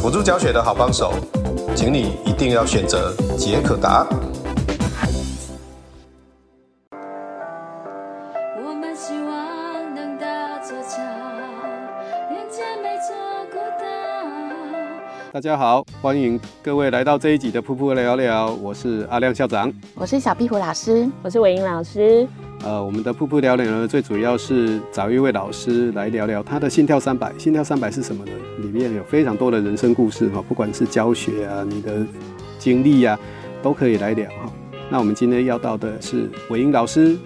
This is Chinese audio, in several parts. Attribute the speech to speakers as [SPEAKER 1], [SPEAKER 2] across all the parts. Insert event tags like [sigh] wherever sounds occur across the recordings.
[SPEAKER 1] 辅助教学的好帮手，请你一定要选择杰可达。我们希望能搭座桥，连接每座孤岛。大家好，欢迎各位来到这一集的噗噗聊聊，我是阿亮校长，
[SPEAKER 2] 我是小壁虎老师，
[SPEAKER 3] 我是伟英老师。
[SPEAKER 1] 呃，我们的瀑布聊聊呢，最主要是找一位老师来聊聊他的心跳三百。心跳三百是什么呢？里面有非常多的人生故事哈，不管是教学啊，你的经历啊，都可以来聊哈。那我们今天要到的是伟英老师，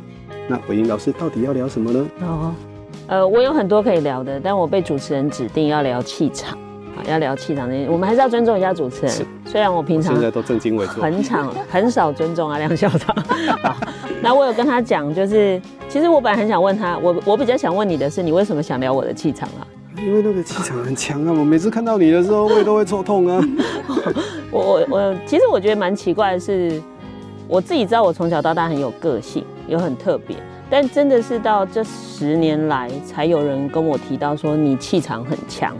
[SPEAKER 1] 那伟英老师到底要聊什么呢？
[SPEAKER 3] 哦，呃，我有很多可以聊的，但我被主持人指定要聊气场。要聊气场那，我们还是要尊重一下主持人。虽然我平常
[SPEAKER 1] 现在都正襟危坐，
[SPEAKER 3] 很常很少尊重阿亮校长。[laughs] 好，那我有跟他讲，就是其实我本来很想问他，我我比较想问你的是，你为什么想聊我的气场啊？
[SPEAKER 1] 因为那个气场很强啊！我每次看到你的时候，胃都会抽痛啊。[laughs]
[SPEAKER 3] 我我我，其实我觉得蛮奇怪的是，我自己知道我从小到大很有个性，有很特别，但真的是到这十年来，才有人跟我提到说你气场很强。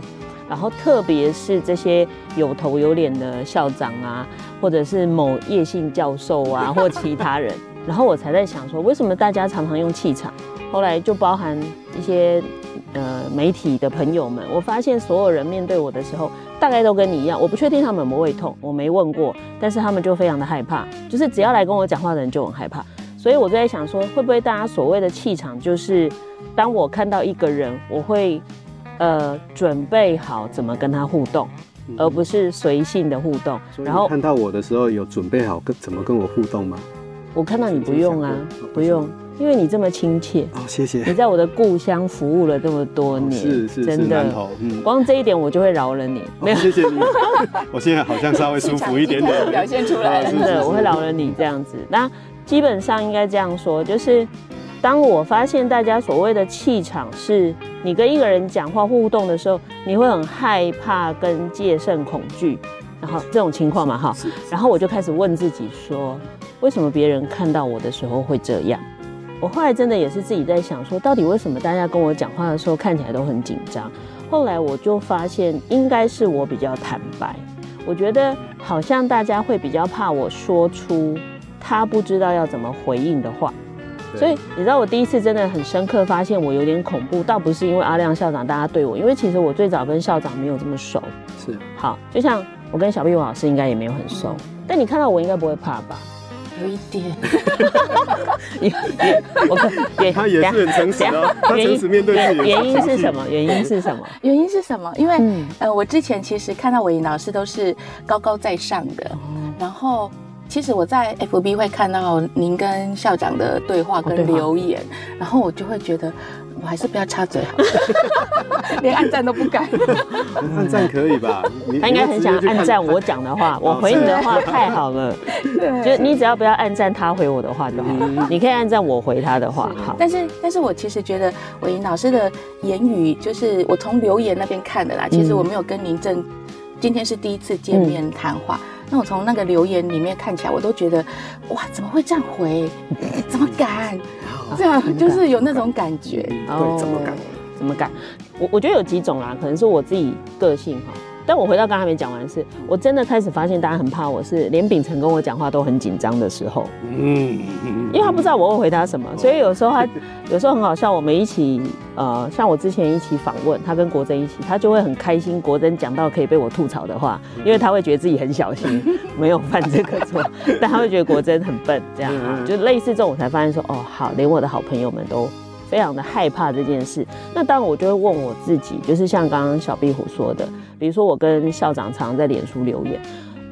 [SPEAKER 3] 然后，特别是这些有头有脸的校长啊，或者是某叶姓教授啊，或其他人，然后我才在想说，为什么大家常常用气场？后来就包含一些呃媒体的朋友们，我发现所有人面对我的时候，大概都跟你一样。我不确定他们有没有胃痛，我没问过，但是他们就非常的害怕，就是只要来跟我讲话的人就很害怕。所以我就在想说，会不会大家所谓的气场，就是当我看到一个人，我会。呃，准备好怎么跟他互动，嗯、而不是随性的互动。
[SPEAKER 1] 然后看到我的时候，有准备好跟怎么跟我互动吗？
[SPEAKER 3] 我看到你不用啊，不用，因为你这么亲切。
[SPEAKER 1] 哦，谢谢。
[SPEAKER 3] 你在我的故乡服务了这么多年，
[SPEAKER 1] 是是真的。
[SPEAKER 3] 嗯，光这一点我就会饶了你。没有，
[SPEAKER 1] 谢谢你。[laughs] 我现在好像稍微舒服一点点，[laughs]
[SPEAKER 2] 表现出来了。
[SPEAKER 3] 真的，我会饶了你这样子。那基本上应该这样说，就是。当我发现大家所谓的气场是你跟一个人讲话互动的时候，你会很害怕跟戒慎恐惧，然后这种情况嘛哈，然后我就开始问自己说，为什么别人看到我的时候会这样？我后来真的也是自己在想说，到底为什么大家跟我讲话的时候看起来都很紧张？后来我就发现，应该是我比较坦白，我觉得好像大家会比较怕我说出他不知道要怎么回应的话。所以你知道我第一次真的很深刻发现我有点恐怖，倒不是因为阿亮校长大家对我，因为其实我最早跟校长没有这么熟。
[SPEAKER 1] 是，
[SPEAKER 3] 好，就像我跟小壁虎老师应该也没有很熟，但你看到我应该不会怕吧？
[SPEAKER 2] 有一点。
[SPEAKER 3] 你我看 [laughs]
[SPEAKER 1] 他也是很诚实哦，他诚实面对自己。
[SPEAKER 3] 原因是什么？原因是什么？[laughs]
[SPEAKER 2] 原因是什么？因为呃，我之前其实看到伟莹老师都是高高在上的，然后。其实我在 FB 会看到您跟校长的对话跟留言，然后我就会觉得，我还是不要插嘴好了，[laughs] 连按赞都不敢。[laughs]
[SPEAKER 1] 按赞可以吧？
[SPEAKER 3] 他应该很想按赞我讲的话，我回你的话太好了。对，就你只要不要按赞他回我的话就好，你可以按赞我回他的话。好，
[SPEAKER 2] 但是但是我其实觉得伟莹老师的言语，就是我从留言那边看的啦。其实我没有跟您正，今天是第一次见面谈话。那我从那个留言里面看起来，我都觉得，哇，怎么会这样回？怎么敢？这样就是有那种感觉。对，
[SPEAKER 1] 怎么敢？
[SPEAKER 3] 怎么敢？我我觉得有几种啦，可能是我自己个性哈。但我回到刚才没讲完的是，我真的开始发现大家很怕我是连秉承跟我讲话都很紧张的时候，嗯，因为他不知道我会回答什么，所以有时候他有时候很好笑。我们一起呃，像我之前一起访问他跟国珍一起，他就会很开心。国珍讲到可以被我吐槽的话，因为他会觉得自己很小心，[laughs] 没有犯这个错，但他会觉得国珍很笨，这样啊，就类似这种，我才发现说哦，好，连我的好朋友们都。非常的害怕这件事，那当然我就会问我自己，就是像刚刚小壁虎说的，比如说我跟校长常常在脸书留言，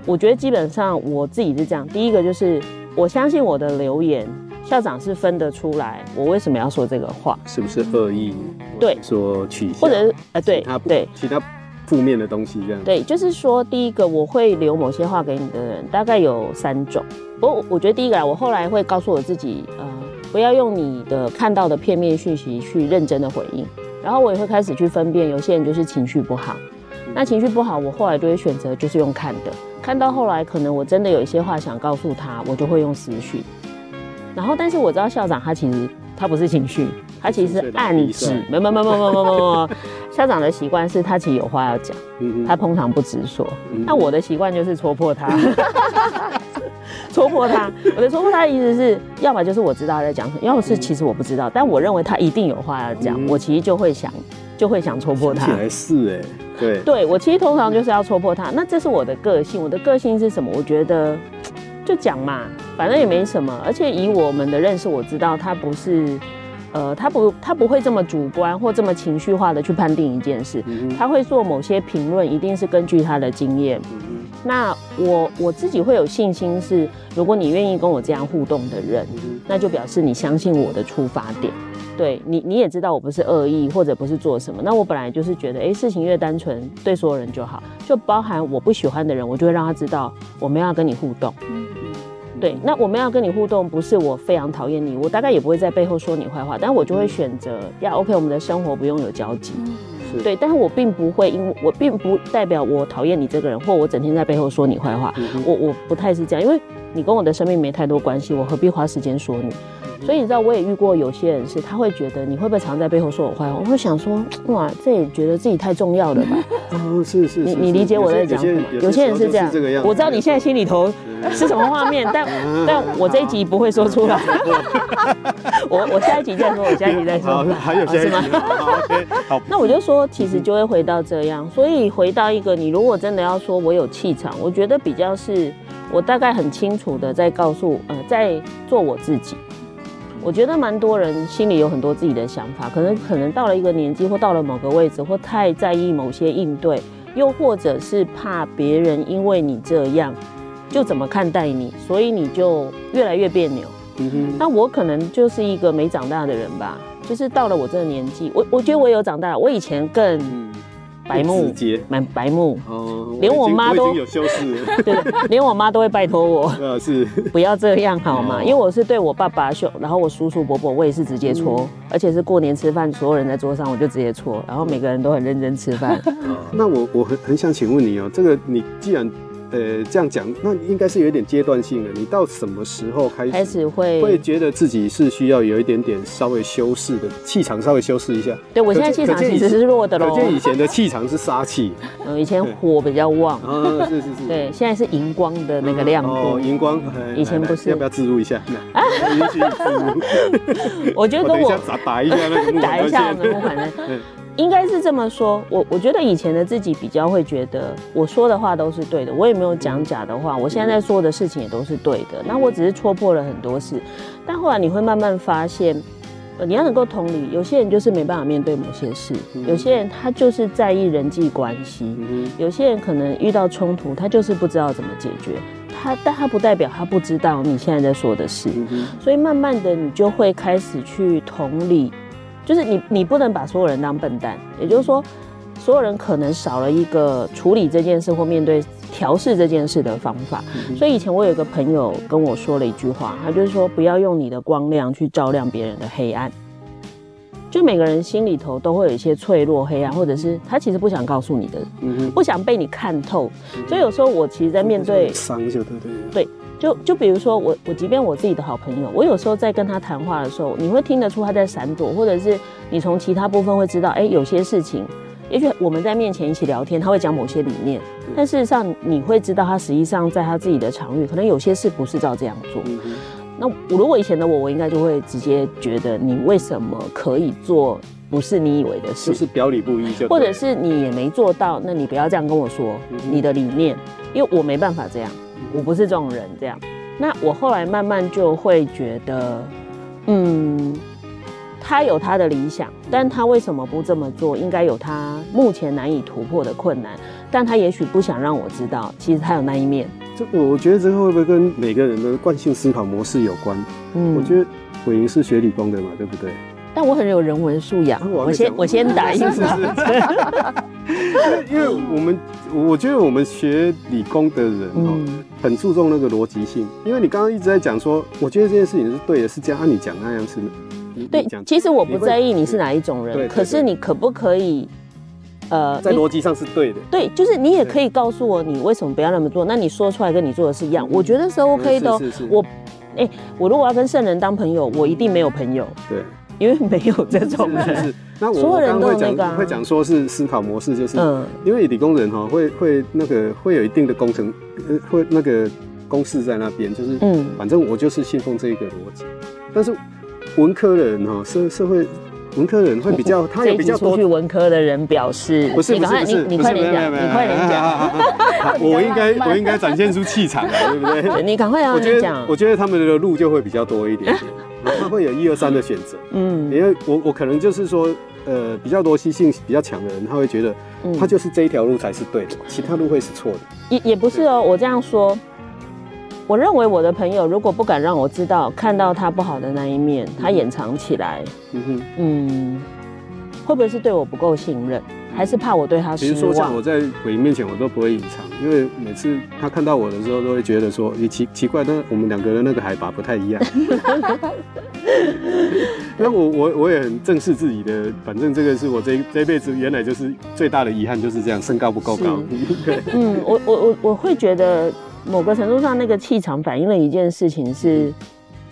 [SPEAKER 3] 我觉得基本上我自己是这样，第一个就是我相信我的留言，校长是分得出来我为什么要说这个话，
[SPEAKER 1] 是不是恶意？
[SPEAKER 3] 对，
[SPEAKER 1] 说取笑，
[SPEAKER 3] 或者是呃对，
[SPEAKER 1] 他
[SPEAKER 3] 对，
[SPEAKER 1] 其他负面的东西这样。
[SPEAKER 3] 对，就是说，第一个我会留某些话给你的人，大概有三种。我我觉得第一个啊，我后来会告诉我自己，呃，不要用你的看到的片面讯息去认真的回应。然后我也会开始去分辨，有些人就是情绪不好，那情绪不好，我后来就会选择就是用看的。看到后来，可能我真的有一些话想告诉他，我就会用私讯。然后，但是我知道校长他其实他不是情绪，他其实是暗指，没没没没没没没。校 [laughs] 长的习惯是他其实有话要讲，他通常不直说。那我的习惯就是戳破他，[laughs] 戳破他。我的戳破他的意思是，要么就是我知道他在讲什么，要么是其实我不知道，但我认为他一定有话要讲，我其实就会想就会想戳破他。
[SPEAKER 1] 还是哎，对，
[SPEAKER 3] 对我其实通常就是要戳破他。那这是我的个性，我的个性是什么？我觉得。就讲嘛，反正也没什么。而且以我们的认识，我知道他不是，呃，他不，他不会这么主观或这么情绪化的去判定一件事。他会做某些评论，一定是根据他的经验。那我我自己会有信心是，如果你愿意跟我这样互动的人，那就表示你相信我的出发点。对你，你也知道我不是恶意或者不是做什么。那我本来就是觉得，哎，事情越单纯，对所有人就好。就包含我不喜欢的人，我就会让他知道我们要跟你互动。对，那我们要跟你互动，不是我非常讨厌你，我大概也不会在背后说你坏话，但我就会选择要 OK，我们的生活不用有交集。是对，但是我并不会，因为我并不代表我讨厌你这个人，或我整天在背后说你坏话。我我不太是这样，因为你跟我的生命没太多关系，我何必花时间说你？所以你知道，我也遇过有些人是，他会觉得你会不会常在背后说我坏话？我会想说，哇，这也觉得自己太重要了吧？[laughs]
[SPEAKER 1] 哦，是是，
[SPEAKER 3] 你你理解我在讲什么？有些人是这样，我知道你现在心里头是什么画面，但 [laughs] 但我这一集不会说出来。[laughs] 我我下一集再说，我下一集再说。
[SPEAKER 1] 好，还有下一集吗？好，OK，好。
[SPEAKER 3] 那我就说，其实就会回到这样。所以回到一个，你如果真的要说我有气场，我觉得比较是我大概很清楚的在告诉呃，在做我自己。我觉得蛮多人心里有很多自己的想法，可能可能到了一个年纪，或到了某个位置，或太在意某些应对，又或者是怕别人因为你这样就怎么看待你，所以你就越来越别扭。嗯哼，那我可能就是一个没长大的人吧，就是到了我这个年纪，我我觉得我有长大，我以前更。白目，蛮白目，哦，连我妈都
[SPEAKER 1] 有修饰，[laughs]
[SPEAKER 3] 对，连我妈都会拜托我，
[SPEAKER 1] 呃，[laughs] 是。
[SPEAKER 3] 不要这样好吗？因为我是对我爸爸秀，然后我叔叔伯伯，我也是直接搓，而且是过年吃饭，所有人在桌上，我就直接搓，然后每个人都很认真吃饭。[laughs]
[SPEAKER 1] 那我我很很想请问你哦，这个你既然。呃，这样讲，那应该是有一点阶段性的。你到什么时候开始
[SPEAKER 3] 开始会
[SPEAKER 1] 会觉得自己是需要有一点点稍微修饰的气场，稍微修饰一下？
[SPEAKER 3] 对，我现在气场其实是弱的喽。
[SPEAKER 1] 可见以前的气场是杀气，[laughs]
[SPEAKER 3] 嗯，以前火比较旺。
[SPEAKER 1] 啊，是是是。
[SPEAKER 3] 对，现在是荧光的那个亮度。
[SPEAKER 1] 哦，荧光。
[SPEAKER 3] 以前不是。
[SPEAKER 1] 要不要置入一下？[laughs] 啊，
[SPEAKER 3] 我觉得跟我
[SPEAKER 1] 打一下那个 [laughs]
[SPEAKER 3] 打一下我们木款的。应该是这么说，我我觉得以前的自己比较会觉得我说的话都是对的，我也没有讲假的话，我现在在说的事情也都是对的。那我只是戳破了很多事，但后来你会慢慢发现，呃，你要能够同理，有些人就是没办法面对某些事，有些人他就是在意人际关系，有些人可能遇到冲突，他就是不知道怎么解决，他但他不代表他不知道你现在在说的事，所以慢慢的你就会开始去同理。就是你，你不能把所有人当笨蛋。也就是说，所有人可能少了一个处理这件事或面对调试这件事的方法。所以以前我有一个朋友跟我说了一句话，他就是说，不要用你的光亮去照亮别人的黑暗。就每个人心里头都会有一些脆弱、黑暗，或者是他其实不想告诉你的，不想被你看透。所以有时候我其实，在面对
[SPEAKER 1] 伤就对对
[SPEAKER 3] 对。就就比如说我我即便我自己的好朋友，我有时候在跟他谈话的时候，你会听得出他在闪躲，或者是你从其他部分会知道，哎，有些事情，也许我们在面前一起聊天，他会讲某些理念，但事实上你会知道他实际上在他自己的场域，可能有些事不是照这样做。那我如果以前的我，我应该就会直接觉得你为什么可以做不是你以为的事，
[SPEAKER 1] 就是表里不一就，
[SPEAKER 3] 或者是你也没做到，那你不要这样跟我说你的理念，因为我没办法这样。我不是这种人，这样。那我后来慢慢就会觉得，嗯，他有他的理想，但他为什么不这么做？应该有他目前难以突破的困难，但他也许不想让我知道，其实他有那一面。
[SPEAKER 1] 这我我觉得这个会不会跟每个人的惯性思考模式有关？嗯，我觉得伟莹是学理工的嘛，对不对？
[SPEAKER 3] 但我很有人文素养。[laughs] 我先我先打一下。[laughs]
[SPEAKER 1] 因为我们我觉得我们学理工的人哦，很注重那个逻辑性。因为你刚刚一直在讲说，我觉得这件事情是对的，是这样，按你讲那样是。
[SPEAKER 3] 对，其实我不在意你是哪一种人，可是你可不可以，呃，
[SPEAKER 1] 在逻辑上是对的。
[SPEAKER 3] 对，就是你也可以告诉我你为什么不要那么做。那你说出来跟你做的是一样，我觉得是 OK 的。我，哎，我如果要跟圣人当朋友，我一定没有朋友。对，因为没有这种人。是。那我刚刚会讲那个
[SPEAKER 1] 会讲说是思考模式，就是嗯，因为理工人哈会会那个会有一定的工程，会那个公式在那边，就是嗯，反正我就是信奉这一个逻辑，但是。文科的人哈，社社会文科人会比较，他有比较多。
[SPEAKER 3] 去文科的人表示，
[SPEAKER 1] 不是不是不是，
[SPEAKER 3] 你快点讲，你快点讲。
[SPEAKER 1] 我应该我应该展现出气场来，对不对？
[SPEAKER 3] 你赶快要讲。
[SPEAKER 1] 我觉得他们的路就会比较多一点点，他会有一二三的选择。嗯，因为我我可能就是说，呃，比较逻辑性比较强的人，他会觉得，他就是这一条路才是对的，其他路会是错的。
[SPEAKER 3] 也也不是哦，我这样说。我认为我的朋友如果不敢让我知道，看到他不好的那一面，他掩藏起来，嗯哼，嗯，会不会是对我不够信任，还是怕我对他失望？
[SPEAKER 1] 比如说像我在伟莹面前，我都不会隐藏，因为每次他看到我的时候，都会觉得说，你奇奇怪，那我们两个人那个海拔不太一样。[laughs] 那我我我也很正视自己的，反正这个是我这这辈子原来就是最大的遗憾，就是这样，身高不够高。[laughs]
[SPEAKER 3] 对，嗯，我我我我会觉得。某个程度上，那个气场反映了一件事情是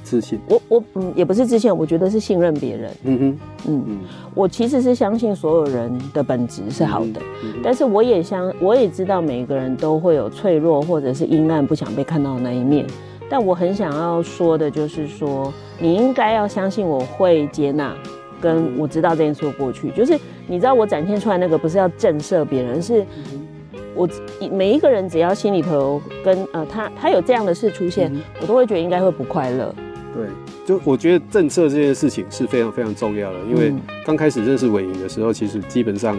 [SPEAKER 1] 自信。
[SPEAKER 3] 我我嗯，也不是自信，我觉得是信任别人。嗯哼，嗯嗯，我其实是相信所有人的本质是好的，但是我也相我也知道每一个人都会有脆弱或者是阴暗不想被看到的那一面。但我很想要说的就是说，你应该要相信我会接纳，跟我知道这件事过去。就是你知道我展现出来那个不是要震慑别人，是。我每一个人只要心里头跟呃他他有这样的事出现，嗯、我都会觉得应该会不快乐。
[SPEAKER 1] 对，就我觉得政策这件事情是非常非常重要的，因为刚开始认识伟莹的时候，其实基本上，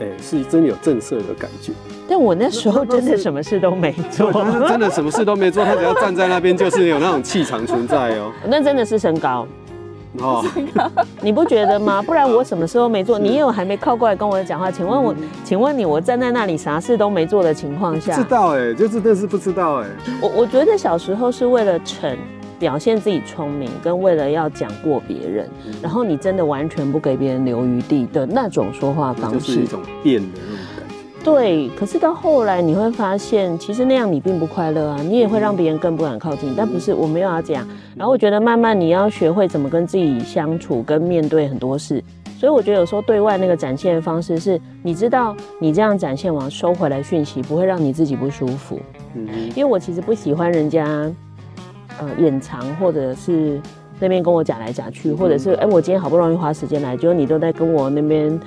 [SPEAKER 1] 哎、欸，是真的有震慑的感觉。
[SPEAKER 3] 但我那时候真的什么事都没做，[laughs]
[SPEAKER 1] 真的什么事都没做，他只要站在那边，就是有那种气场存在哦。[laughs]
[SPEAKER 3] 那真的是身高。哦，你不觉得吗？[laughs] 不然我什么时候没做？你也有还没靠过来跟我讲话？请问我，请问你，我站在那里啥事都没做的情况下，
[SPEAKER 1] 知道哎，就真的是不知道哎。
[SPEAKER 3] 我我觉得小时候是为了逞，表现自己聪明，跟为了要讲过别人，然后你真的完全不给别人留余地的那种说话方式，
[SPEAKER 1] 就是一种变的那种感觉。
[SPEAKER 3] 对，可是到后来你会发现，其实那样你并不快乐啊，你也会让别人更不敢靠近。但不是，我没有要这样。然后我觉得慢慢你要学会怎么跟自己相处，跟面对很多事。所以我觉得有时候对外那个展现的方式是，你知道你这样展现完收回来讯息，不会让你自己不舒服。嗯，因为我其实不喜欢人家呃掩藏，或者是那边跟我讲来讲去，或者是哎我今天好不容易花时间来，结果你都在跟我那边。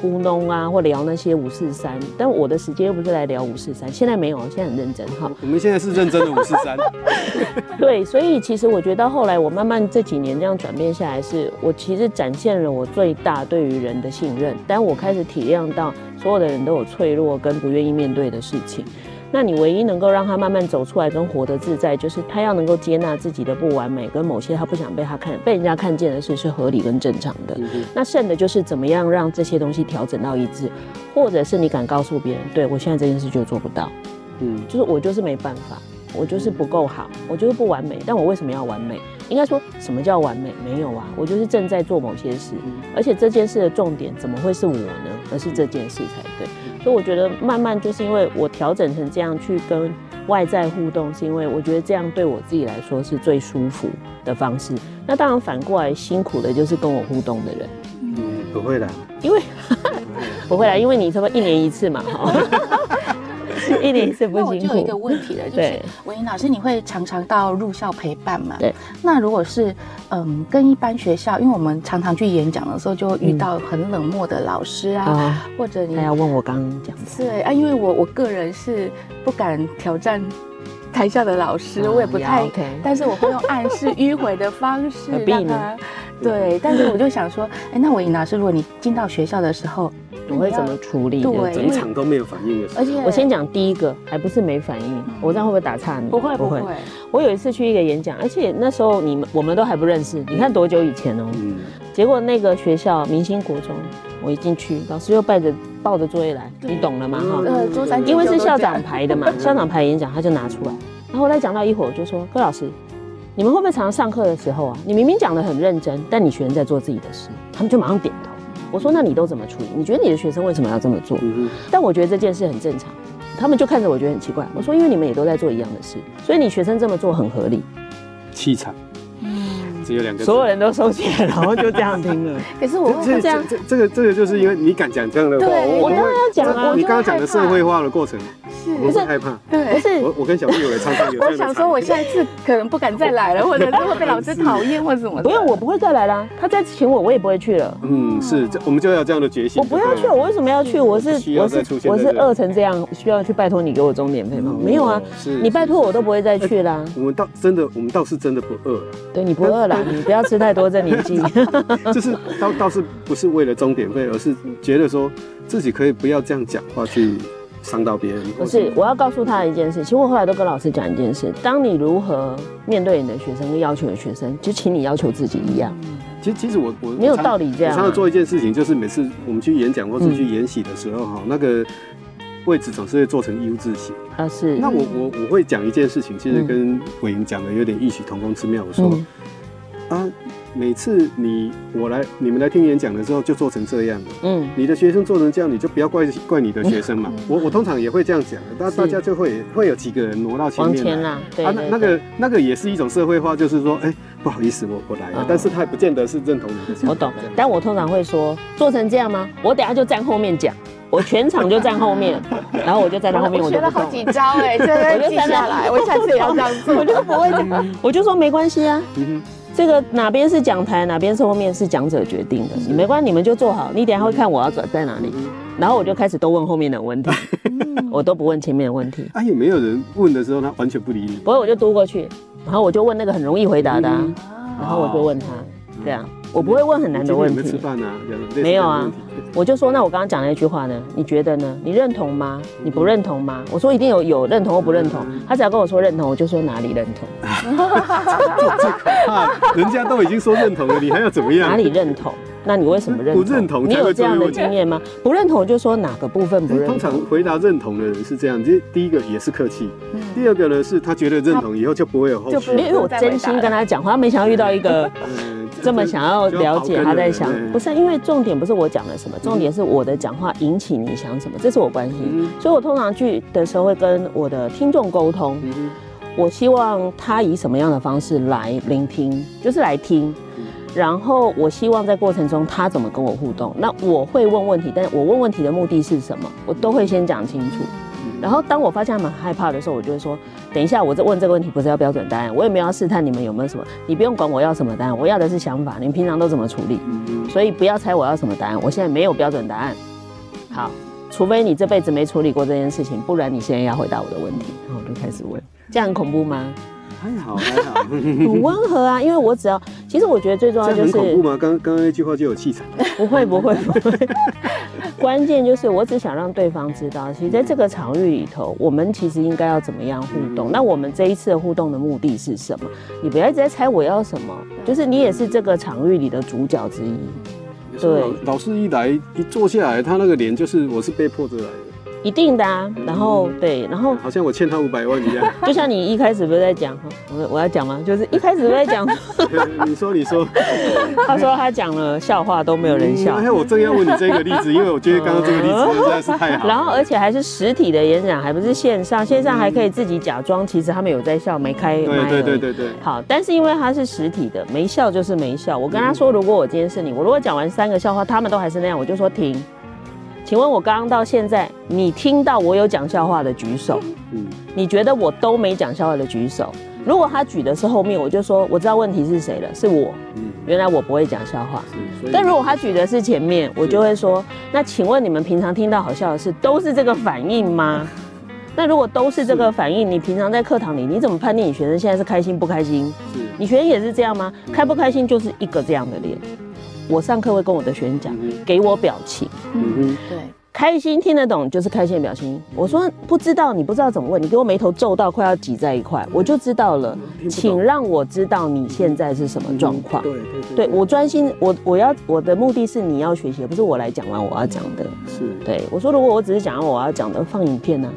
[SPEAKER 3] 糊弄啊，或聊那些五四三，但我的时间又不是来聊五四三，现在没有，现在很认真哈。
[SPEAKER 1] 我们现在是认真的五四三。[laughs]
[SPEAKER 3] 对，所以其实我觉得到后来，我慢慢这几年这样转变下来是，是我其实展现了我最大对于人的信任，但我开始体谅到所有的人都有脆弱跟不愿意面对的事情。那你唯一能够让他慢慢走出来跟活得自在，就是他要能够接纳自己的不完美，跟某些他不想被他看、被人家看见的事是合理跟正常的。嗯、那剩的就是怎么样让这些东西调整到一致，或者是你敢告诉别人，对，我现在这件事就做不到，嗯，就是我就是没办法，我就是不够好，我就是不完美，但我为什么要完美？应该说什么叫完美？没有啊，我就是正在做某些事，而且这件事的重点怎么会是我呢？而是这件事才对。所以我觉得慢慢就是因为我调整成这样去跟外在互动，是因为我觉得这样对我自己来说是最舒服的方式。那当然反过来辛苦的就是跟我互动的人。
[SPEAKER 1] 嗯，不会的，
[SPEAKER 3] 因为 [laughs] 不会啦，因为你差不多一年一次嘛，哈。[laughs] [laughs] 一点是不辛苦。那我就有一个问题了，就是文英老师，你会常常到入校陪伴吗？对。那如果是嗯，跟一般学校，因为我们常常去演讲的时候，就会遇到很冷漠的老师啊，或者你还要问我刚刚讲的。对啊，因为我我个人是不敢挑战台下的老师，我也不太，但是我会用暗示迂回的方式让他。[laughs] 对，但是我就想说，哎，那文英老师，如果你进到学校的时候。我会怎么处理？
[SPEAKER 1] 对，整场都没有反应的时候。
[SPEAKER 3] 而且我先讲第一个，还不是没反应。我这样会不会打岔你？不会，不会。我有一次去一个演讲，而且那时候你们我们都还不认识。你看多久以前哦？嗯。结果那个学校明星国中，我一进去，老师又抱着抱着作业来，你懂了吗？哈，
[SPEAKER 2] 呃，周三
[SPEAKER 3] 因为是校长排的嘛，[laughs] 校长排演讲，他就拿出来。然后我来讲到一会儿，我就说，柯老师，你们会不会常常上课的时候啊，你明明讲的很认真，但你学生在做自己的事，他们就马上点头。我说，那你都怎么处理？你觉得你的学生为什么要这么做？但我觉得这件事很正常，他们就看着我觉得很奇怪。我说，因为你们也都在做一样的事，所以你学生这么做很合理。
[SPEAKER 1] 气场。只有两个，
[SPEAKER 3] 所有人都收起来，然后就这样听了。[laughs]
[SPEAKER 2] 可是我会这样，
[SPEAKER 1] 这这个这个就是因为你敢讲这样的话，
[SPEAKER 3] 我当然要讲啊。
[SPEAKER 1] 你刚刚讲的社会化的过程，
[SPEAKER 2] 是
[SPEAKER 1] 不是害怕？
[SPEAKER 2] 对，
[SPEAKER 3] 不是。
[SPEAKER 1] 我我跟小朋友也常常有。
[SPEAKER 2] 我想说，我下一次可能不敢再来了，或者是 [laughs] 会被老师讨厌或者什么。
[SPEAKER 3] 不用，我不会再来啦。他再请我，我也不会去了。
[SPEAKER 1] 嗯，是，我们就要这样的决心。
[SPEAKER 3] 我不要去，我为什么要去？我是我是我是饿成这样，需要去拜托你给我钟点费吗？没有啊，你拜托我都不会再去啦。
[SPEAKER 1] 我们倒真的，我们倒是真的不饿。
[SPEAKER 3] 对，你不饿了，你不要吃太多。多这年纪，
[SPEAKER 1] 就是倒倒是不是为了钟点费，而是觉得说自己可以不要这样讲话去伤到别人。
[SPEAKER 3] 不是，我要告诉他一件事。其实我后来都跟老师讲一件事：当你如何面对你的学生，跟要求你的学生，就请你要求自己一样。
[SPEAKER 1] 其实，其实我我
[SPEAKER 3] 没有道理这样。
[SPEAKER 1] 我常常做一件事情，就是每次我们去演讲或是去演习的时候，哈，那个位置总是会做成 U 字形
[SPEAKER 3] 啊。是。
[SPEAKER 1] 那我我我会讲一件事情，其实跟伟莹讲的有点异曲同工之妙。我说啊。每次你我来你们来听演讲的时候，就做成这样了。嗯，你的学生做成这样，你就不要怪怪你的学生嘛。我我通常也会这样讲，大大家就会会有几个人挪到前面来。
[SPEAKER 3] 对啊，
[SPEAKER 1] 那个那个也是一种社会化，就是说，哎，不好意思，我我来了，但是他也不见得是认同你的想法。
[SPEAKER 3] 我懂，但我通常会说，做成这样吗？我等下就站后面讲，我全场就站后面，[laughs] 然后我就站在后面。我
[SPEAKER 2] 学了好几招哎，这个记下来，我下次也要这样做。
[SPEAKER 3] 我就不会讲，我就说没关系啊。这个哪边是讲台，哪边是后面是讲者决定的，你没关系，你们就坐好。你等下会看我要转在哪里，然后我就开始都问后面的问题，我都不问前面的问题。
[SPEAKER 1] 啊，有没有人问的时候他完全不理你？
[SPEAKER 3] 不会，我就嘟过去，然后我就问那个很容易回答的，然后我就问他，这样我不会问很难的问题。
[SPEAKER 1] 吃饭啊？
[SPEAKER 3] 没有啊。我就说，那我刚刚讲那句话呢？你觉得呢？你认同吗？你不认同吗？我说一定有有认同或不认同。他只要跟我说认同，我就说哪里认同。[laughs]
[SPEAKER 1] 最可怕，人家都已经说认同了，你还要怎么样？
[SPEAKER 3] 哪里认同？那你为什么认同？
[SPEAKER 1] 不认同，
[SPEAKER 3] 你有这样的经验吗？不认同就说哪个部分不认同。
[SPEAKER 1] 通常回答认同的人是这样，就第一个也是客气，第二个呢是他觉得认同以后就不会有后续，
[SPEAKER 3] 因为我真心跟他讲话，他没想到遇到一个。这么想要了解他在想，不是因为重点不是我讲了什么，重点是我的讲话引起你想什么，这是我关心。所以我通常去的时候会跟我的听众沟通，我希望他以什么样的方式来聆听，就是来听，然后我希望在过程中他怎么跟我互动。那我会问问题，但是我问问题的目的是什么，我都会先讲清楚。然后当我发现他们害怕的时候，我就会说：等一下，我在问这个问题不是要标准答案，我也没有要试探你们有没有什么，你不用管我要什么答案，我要的是想法，你们平常都怎么处理？所以不要猜我要什么答案，我现在没有标准答案。好，除非你这辈子没处理过这件事情，不然你现在要回答我的问题。然后我就开始问，这样很恐怖吗？
[SPEAKER 1] 还好还好，[laughs] 很
[SPEAKER 3] 温和啊，因为我只要，其实我觉得最重要就是。
[SPEAKER 1] 很恐怖吗？刚刚刚那句话就有气场。
[SPEAKER 3] 不会不会不会。不会 [laughs] 关键就是，我只想让对方知道，其实在这个场域里头，我们其实应该要怎么样互动。那我们这一次的互动的目的是什么？你不要一直在猜我要什么，就是你也是这个场域里的主角之一。对，
[SPEAKER 1] 老师一来一坐下来，他那个脸就是我是被迫着来的。
[SPEAKER 3] 一定的啊，然后对，然后
[SPEAKER 1] 好像我欠他五百万一样。[laughs]
[SPEAKER 3] 就像你一开始不是在讲，我我要讲吗？就是一开始不是在讲，[laughs]
[SPEAKER 1] 你说你说，
[SPEAKER 3] 他说他讲了笑话都没有人笑。
[SPEAKER 1] 哎，我正要问你这个例子，因为我觉得刚刚这个例子实在是太好。
[SPEAKER 3] 然后而且还是实体的演讲，还不是线上，线上还可以自己假装，其实他们有在笑，没开麦。
[SPEAKER 1] 对对对对对。
[SPEAKER 3] 好，但是因为他是实体的，没笑就是没笑。我跟他说，如果我今天是你，我如果讲完三个笑话，他们都还是那样，我就说停。请问我刚刚到现在，你听到我有讲笑话的举手？嗯，你觉得我都没讲笑话的举手？如果他举的是后面，我就说我知道问题是谁了，是我。嗯，原来我不会讲笑话。但如果他举的是前面，我就会说，那请问你们平常听到好笑的事都是这个反应吗？[laughs] 那如果都是这个反应，你平常在课堂里你怎么判定你学生现在是开心不开心？是，你学生也是这样吗？开不开心就是一个这样的脸。我上课会跟我的学生讲，给我表情。嗯哼，对，开心听得懂就是开心的表情。我说不知道，你不知道怎么问，你给我眉头皱到快要挤在一块，我就知道了。请让我知道你现在是什么状况。对对对，对我专心，我我要我的目的是你要学习，不是我来讲完我要讲的。是，对我说，如果我只是讲完我要讲的，放影片呢？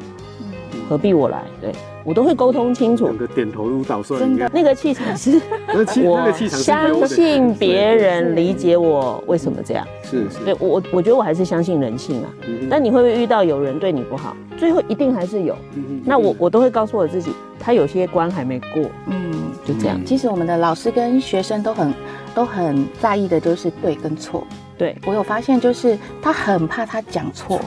[SPEAKER 3] 何必我来？对。我都会沟通清楚，
[SPEAKER 1] 两个点头如捣蒜。
[SPEAKER 3] 真的，那个气场是，[laughs] 我相信别人理解我为什么这样。是是，对我我觉得我还是相信人性啊。但你会不会遇到有人对你不好？最后一定还是有。那我我都会告诉我自己，他有些关还没过。嗯，就这样。
[SPEAKER 2] 其实我们的老师跟学生都很都很在意的，就是对跟错。对，我有发现，就是他很怕他讲错，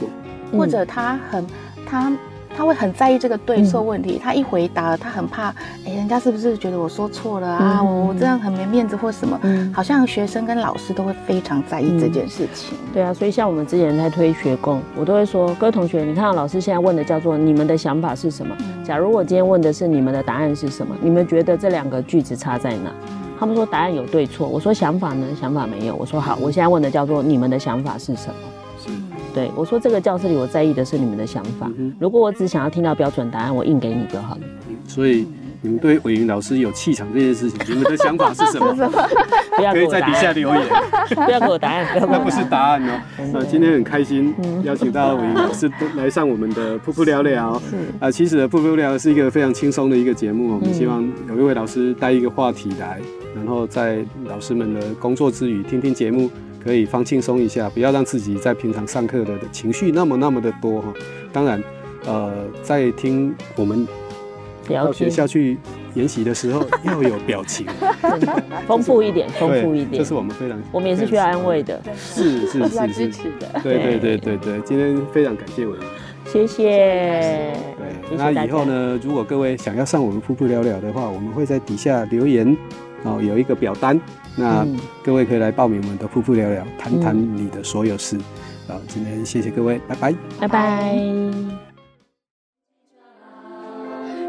[SPEAKER 2] 或者他很他。他会很在意这个对错问题，嗯、他一回答，他很怕，哎，人家是不是觉得我说错了啊？我、嗯、我这样很没面子或什么？嗯、好像学生跟老师都会非常在意这件事情。
[SPEAKER 3] 对啊，所以像我们之前在推学工，我都会说，各位同学，你看到老师现在问的叫做你们的想法是什么？嗯、假如我今天问的是你们的答案是什么？你们觉得这两个句子差在哪？嗯、他们说答案有对错，我说想法呢？想法没有。我说好，我现在问的叫做你们的想法是什么？对，我说这个教室里，我在意的是你们的想法。如果我只想要听到标准答案，我印给你就好了。
[SPEAKER 1] 所以你们对伟云老师有气场这件事情，你们的想法是什么？[laughs]
[SPEAKER 3] 不要
[SPEAKER 1] 可以在底下留言，[laughs]
[SPEAKER 3] 不要给我答案，[laughs]
[SPEAKER 1] 那不是答案哦。那今天很开心邀请到伟云老师来上我们的噗噗聊聊。是啊，其实噗噗聊聊是一个非常轻松的一个节目。我们希望有一位老师带一个话题来，然后在老师们的工作之余听听节目。可以放轻松一下，不要让自己在平常上课的情绪那么那么的多哈。当然，呃，在听我们到学校去研习的时候，要有表情，[laughs]
[SPEAKER 3] 丰富一点，丰富一点。
[SPEAKER 1] 这是我们非常，
[SPEAKER 3] 我们也是需要安慰的，
[SPEAKER 1] 是是是是支持的。对对对对对，今天非常感谢我们，
[SPEAKER 3] 谢谢。
[SPEAKER 1] 对，那以后呢，如果各位想要上我们噗噗聊聊的话，我们会在底下留言。哦，有一个表单，那各位可以来报名，我们都夫妇聊聊，谈谈你的所有事。啊，今天谢谢各位，拜拜
[SPEAKER 3] 拜拜。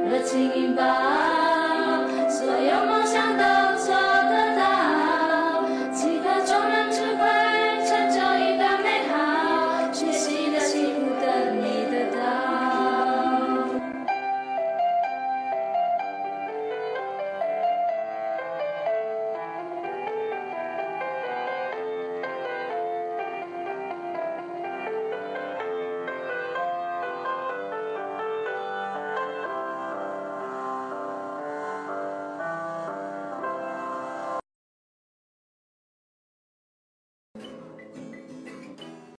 [SPEAKER 3] 热情引爆。